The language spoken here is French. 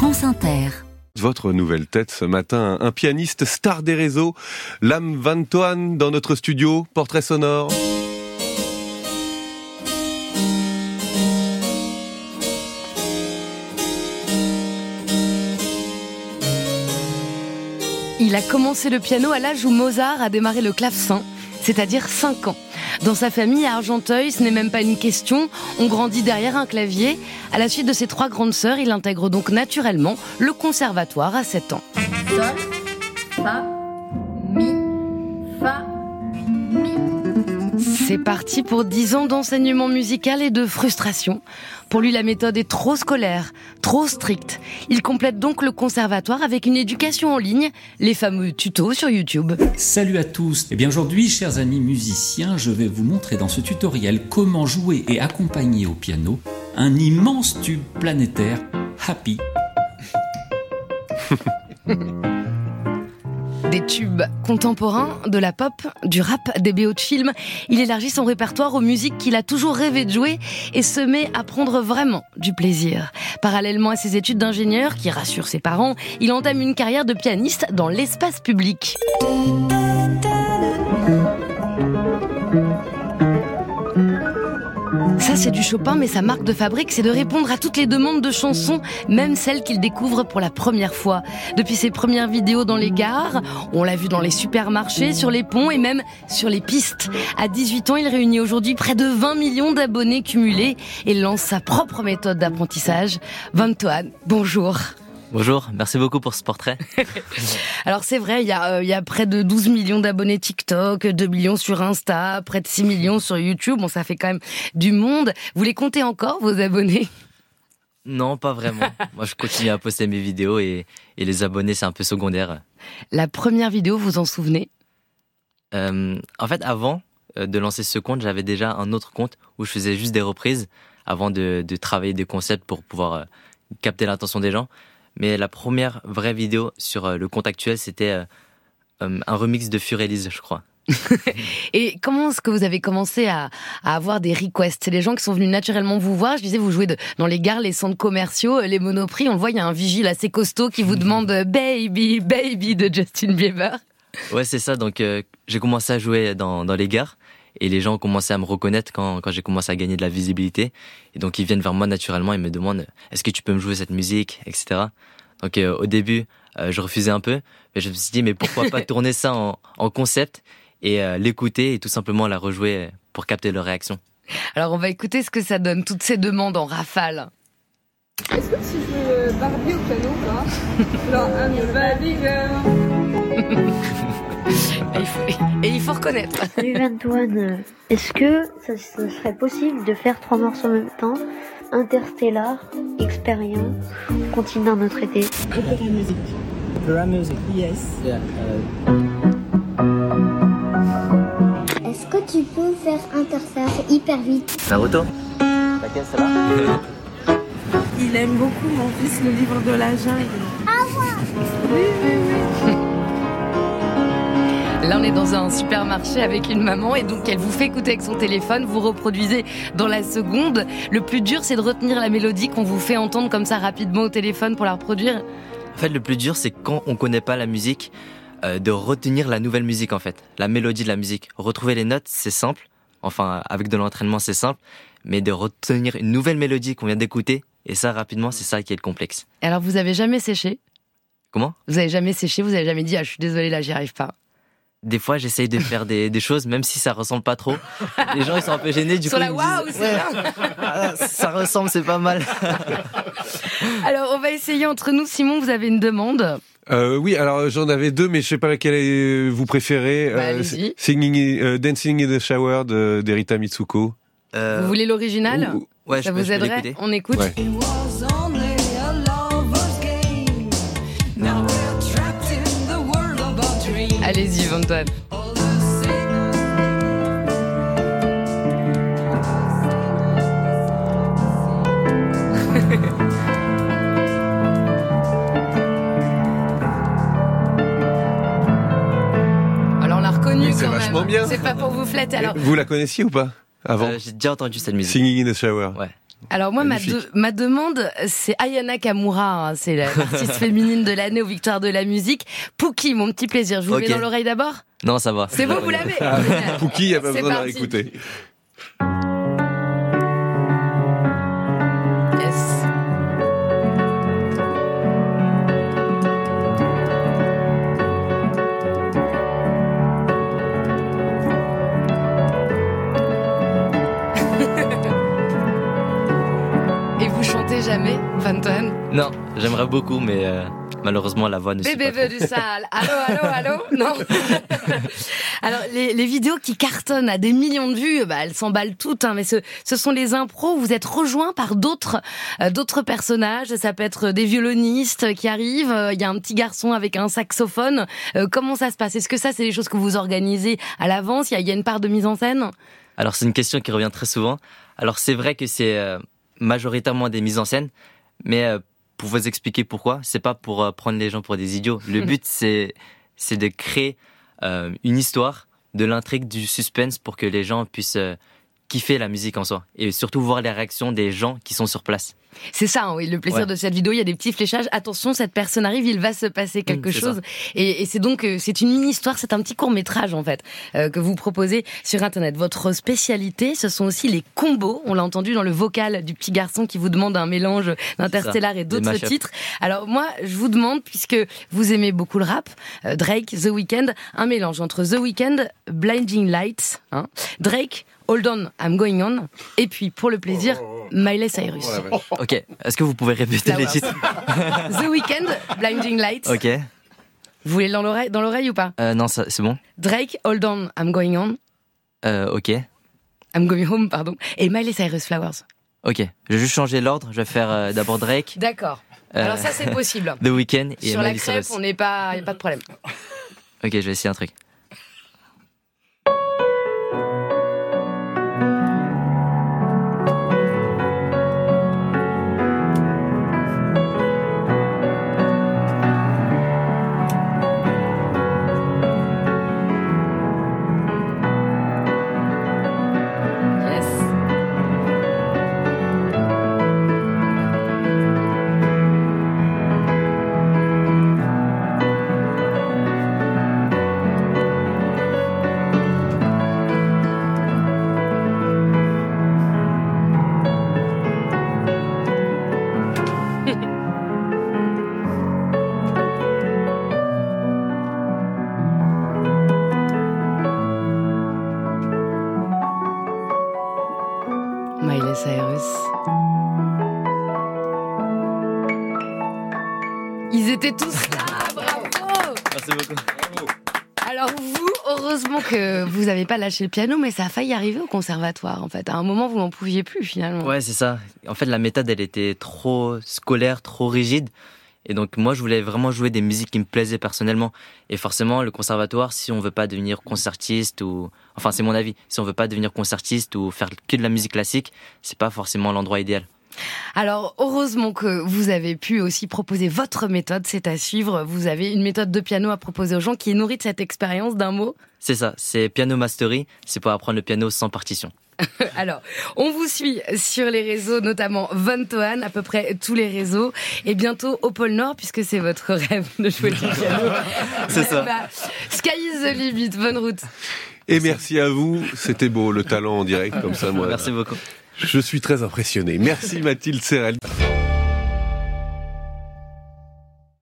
France Inter. Votre nouvelle tête ce matin, un pianiste star des réseaux, Lam Van Toan dans notre studio, portrait sonore. Il a commencé le piano à l'âge où Mozart a démarré le clavecin, c'est-à-dire 5 ans. Dans sa famille à Argenteuil, ce n'est même pas une question, on grandit derrière un clavier. À la suite de ses trois grandes sœurs, il intègre donc naturellement le conservatoire à 7 ans. C'est parti pour 10 ans d'enseignement musical et de frustration. Pour lui, la méthode est trop scolaire, trop stricte. Il complète donc le conservatoire avec une éducation en ligne, les fameux tutos sur YouTube. Salut à tous. Eh bien aujourd'hui, chers amis musiciens, je vais vous montrer dans ce tutoriel comment jouer et accompagner au piano un immense tube planétaire, Happy. Des tubes contemporains, de la pop, du rap, des BO de films. Il élargit son répertoire aux musiques qu'il a toujours rêvé de jouer et se met à prendre vraiment du plaisir. Parallèlement à ses études d'ingénieur, qui rassurent ses parents, il entame une carrière de pianiste dans l'espace public. Ça, c'est du Chopin, mais sa marque de fabrique, c'est de répondre à toutes les demandes de chansons, même celles qu'il découvre pour la première fois. Depuis ses premières vidéos dans les gares, on l'a vu dans les supermarchés, sur les ponts et même sur les pistes. À 18 ans, il réunit aujourd'hui près de 20 millions d'abonnés cumulés et lance sa propre méthode d'apprentissage. Vantoine, bonjour. Bonjour, merci beaucoup pour ce portrait. Alors c'est vrai, il y, a, euh, il y a près de 12 millions d'abonnés TikTok, 2 millions sur Insta, près de 6 millions sur YouTube. Bon, ça fait quand même du monde. Vous les comptez encore, vos abonnés? Non, pas vraiment. Moi, je continue à poster mes vidéos et, et les abonnés, c'est un peu secondaire. La première vidéo, vous en souvenez? Euh, en fait, avant euh, de lancer ce compte, j'avais déjà un autre compte où je faisais juste des reprises avant de, de travailler des concepts pour pouvoir euh, capter l'attention des gens. Mais la première vraie vidéo sur euh, le compte actuel, c'était euh, euh, un remix de Furelise, je crois. Et comment est-ce que vous avez commencé à, à avoir des requests? C'est les gens qui sont venus naturellement vous voir. Je disais, vous jouez de, dans les gares, les centres commerciaux, les monoprix. On le voit, il y a un vigile assez costaud qui vous demande Baby, Baby de Justin Bieber. Ouais, c'est ça. Donc, euh, j'ai commencé à jouer dans, dans les gares et les gens ont commencé à me reconnaître quand, quand j'ai commencé à gagner de la visibilité. Et donc, ils viennent vers moi naturellement et me demandent est-ce que tu peux me jouer cette musique, etc. Donc, euh, au début, euh, je refusais un peu, mais je me suis dit mais pourquoi pas tourner ça en, en concept et euh, l'écouter et tout simplement la rejouer pour capter leur réaction. Alors on va écouter ce que ça donne, toutes ces demandes en rafale. Est-ce que si je veux Barbie au piano pas? Genre, I'm your Barbie girl. Et il faut, et il faut reconnaître. Salut Antoine, est-ce que ça, ça serait possible de faire trois morceaux en même temps? Interstellar, Experience, continent notre été. Est-ce que tu peux faire Interstellar? Hyper vite. Naruto. Laquelle celle-là? Il aime beaucoup, mon fils, le livre de la jungle. Là, on est dans un supermarché avec une maman et donc elle vous fait écouter avec son téléphone, vous reproduisez dans la seconde. Le plus dur, c'est de retenir la mélodie qu'on vous fait entendre comme ça rapidement au téléphone pour la reproduire. En fait, le plus dur, c'est quand on connaît pas la musique, euh, de retenir la nouvelle musique en fait, la mélodie de la musique. Retrouver les notes, c'est simple. Enfin, avec de l'entraînement, c'est simple. Mais de retenir une nouvelle mélodie qu'on vient d'écouter, et ça rapidement, c'est ça qui est le complexe. Alors, vous avez jamais séché? Comment? Vous avez jamais séché? Vous avez jamais dit ah je suis désolé là j'y arrive pas. Des fois, j'essaye de faire des, des choses, même si ça ressemble pas trop. Les gens, ils sont un peu gênés. Du Sur coup, la waouh, disent, c'est Ouais, ah, ça ressemble, c'est pas mal. Alors, on va essayer entre nous. Simon, vous avez une demande. Euh, oui, alors j'en avais deux, mais je sais pas laquelle est- vous préférez. Bah, Euh. Singing, euh, Dancing in the Shower de d'Erita Mitsuko. Euh, Vous voulez l'original ouais, Ça je peux, vous je peux aiderait l'écouter. On écoute. Ouais. Allez-y, Antoine. Alors on l'a reconnu Mais c'est quand même. vachement bien. C'est pas pour vous flatter. Alors Vous la connaissiez ou pas avant Euh, J'ai déjà entendu cette musique. Singing in the Shower. Ouais. Alors moi, ma, de- ma demande, c'est Ayana Kamura, hein, c'est la- l'artiste féminine de l'année aux Victoires de la musique. Pouki, mon petit plaisir, je vous mets dans l'oreille d'abord? Non, ça va. C'est bon, vous l'avez? Pouki, il n'y a pas besoin de la réécouter. Jamais, Vanton Non, j'aimerais beaucoup, mais euh, malheureusement, la voix ne suit Bébé pas veut du sale. Allô, allô, allô Non. Alors, les, les vidéos qui cartonnent à des millions de vues, bah, elles s'emballent toutes, hein, mais ce, ce sont les impros. Vous êtes rejoints par d'autres, euh, d'autres personnages. Ça peut être des violonistes qui arrivent. euh, Il y a un petit garçon avec un saxophone. Euh, comment ça se passe? Est-ce que ça, c'est des choses que vous organisez à l'avance? Il y, y a une part de mise en scène? Alors c'est une question qui revient très souvent. Alors c'est vrai que c'est euh, majoritairement des mises en scène, mais euh, pour vous expliquer pourquoi, c'est pas pour euh, prendre les gens pour des idiots. Le but c'est c'est de créer euh, une histoire, de l'intrigue, du suspense pour que les gens puissent kiffer la musique en soi et surtout voir les réactions des gens qui sont sur place. C'est ça, hein, oui, le plaisir Ouais. de cette vidéo. Il y a des petits fléchages. Attention, cette personne arrive, il va se passer quelque Mmh, c'est chose. Et, et c'est donc, euh, c'est une mini-histoire, c'est un petit court-métrage, en fait, euh, que vous proposez sur Internet. Votre spécialité, ce sont aussi les combos. On l'a entendu dans le vocal du petit garçon qui vous demande un mélange d'Interstellar et d'autres titres. Alors, moi, je vous demande, puisque vous aimez beaucoup le rap, euh, Drake, The Weeknd, un mélange entre The Weeknd, Blinding Lights, hein, Drake, Hold On, I'm Going On, et puis, pour le plaisir, Miley Cyrus. Ok, est-ce que vous pouvez répéter les titres The Weeknd, Blinding Lights. Ok, Vous voulez dans l'oreille, dans l'oreille ou pas Euh, non ça- c'est bon. Drake, Hold On, I'm Going On, Euh, ok, I'm Going Home, pardon. Et Miley Cyrus Flowers. ok. Je vais juste changer l'ordre. Je vais faire euh, d'abord Drake, D'accord. Euh, Alors ça c'est possible. The Weeknd et Sur la Miley crêpe, Cyrus. on n'est pas, y a pas de problème. Ok, je vais essayer un truc. Miley Cyrus. Ils étaient tous là, bravo Merci beaucoup. Alors vous, heureusement que vous n'avez pas lâché le piano, mais ça a failli arriver au conservatoire en fait. À un moment, vous n'en pouviez plus finalement. Ouais, c'est ça. En fait, la méthode, elle était trop scolaire, trop rigide. Et donc, moi, je voulais vraiment jouer des musiques qui me plaisaient personnellement. Et forcément, le conservatoire, si on veut pas devenir concertiste ou, enfin, c'est mon avis, si on veut pas devenir concertiste ou faire que de la musique classique, c'est pas forcément l'endroit idéal. Alors heureusement que vous avez pu aussi proposer votre méthode, c'est à suivre. Vous avez une méthode de piano à proposer aux gens qui est nourrie de cette expérience d'un mot. C'est ça. C'est Piano Mastery. C'est pour apprendre le piano sans partition. Alors, on vous suit sur les réseaux, notamment Von Tohan, à peu près tous les réseaux, et bientôt au pôle Nord, puisque c'est votre rêve de jouer du piano. C'est ça. Bah, sky is the limit, bonne route. Et merci à vous. C'était beau, le talent en direct comme ça, moi. Merci beaucoup. Je suis très impressionné. Merci Mathilde Serrel.